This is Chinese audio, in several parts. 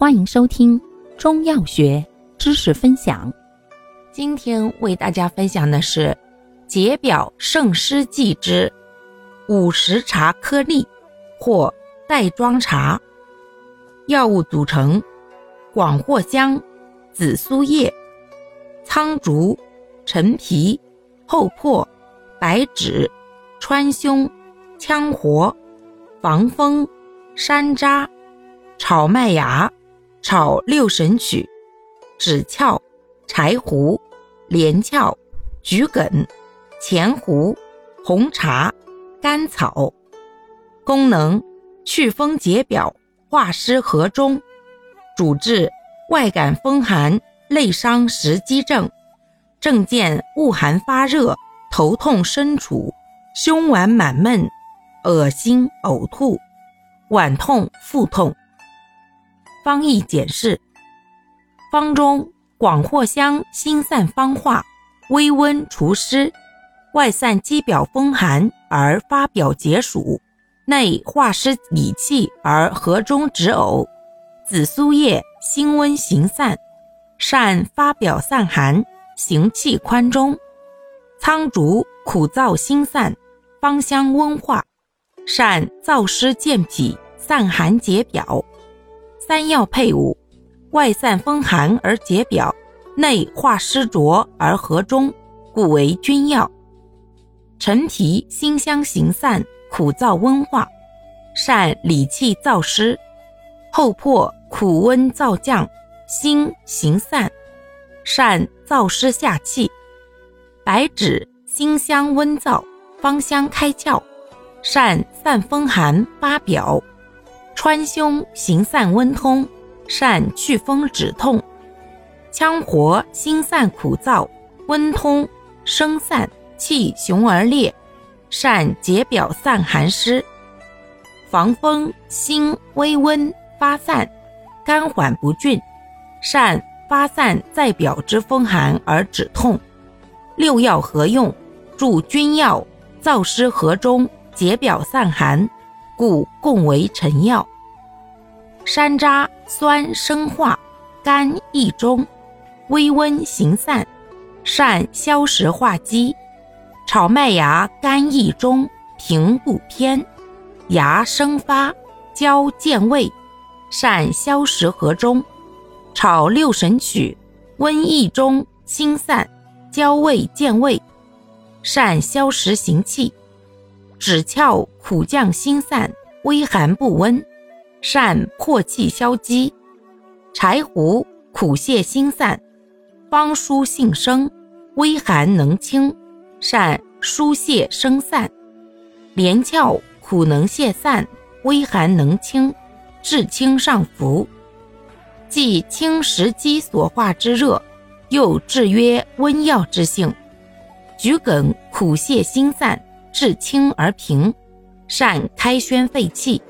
欢迎收听中药学知识分享。今天为大家分享的是解表胜湿剂之五十茶颗粒或袋装茶。药物组成：广藿香、紫苏叶、苍竹、陈皮、厚朴、白芷、川芎、羌活、防风、山楂、炒麦芽。炒六神曲、枳壳、柴胡、连翘、桔梗、前胡、红茶、甘草。功能：祛风解表、化湿和中。主治外感风寒、内伤食积症，症见恶寒发热、头痛身楚、胸脘满闷、恶心呕吐、脘痛腹痛。方义简释：方中广藿香辛散方化，微温除湿，外散肌表风寒而发表解暑，内化湿理气而和中止呕。紫苏叶辛温行散，善发表散寒，行气宽中。苍竹苦燥辛散，芳香温化，善燥湿健脾，散寒解表。三药配伍，外散风寒而解表，内化湿浊而和中，故为君药。陈皮辛香行散，苦燥温化，善理气燥湿；厚朴苦温燥降，辛行散，善燥湿下气；白芷辛香温燥，芳香开窍，善散风寒发表。川芎行散温通，善祛风止痛；羌活辛散苦燥，温通生散，气雄而烈，善解表散寒湿；防风辛微温发散，肝缓不峻，善发散在表之风寒而止痛。六药合用，助君药，燥湿和中，解表散寒。故共为臣药。山楂酸生化，甘益中，微温行散，善消食化积。炒麦芽甘益中，平不偏，芽生发，焦健胃，善消食和中。炒六神曲，温益中，清散，焦胃健胃，善消食行气。枳壳苦降心散，微寒不温，善破气消积；柴胡苦泻心散，方疏性生，微寒能清，善疏泄生散；连翘苦能泻散，微寒能清，治清上浮，既清食积所化之热，又制约温药之性。桔梗苦泻心散。治清而平，善开宣肺气；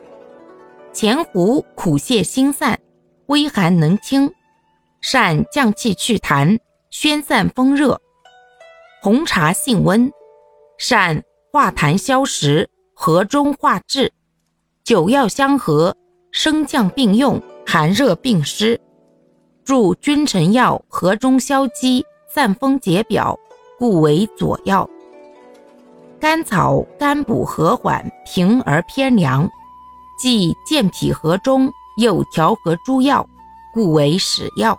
前胡苦泻心散，微寒能清，善降气祛痰，宣散风热。红茶性温，善化痰消食，和中化滞。九药相合，升降并用，寒热并施，助君臣药和中消积，散风解表，故为佐药。甘草甘补和缓，平而偏凉，既健脾和中，又调和诸药，故为使药。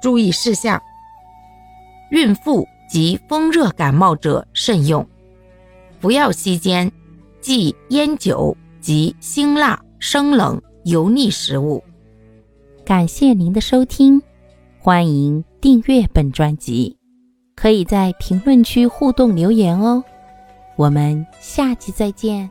注意事项：孕妇及风热感冒者慎用，服药期间忌烟酒及辛辣、生冷、油腻食物。感谢您的收听，欢迎订阅本专辑。可以在评论区互动留言哦，我们下期再见。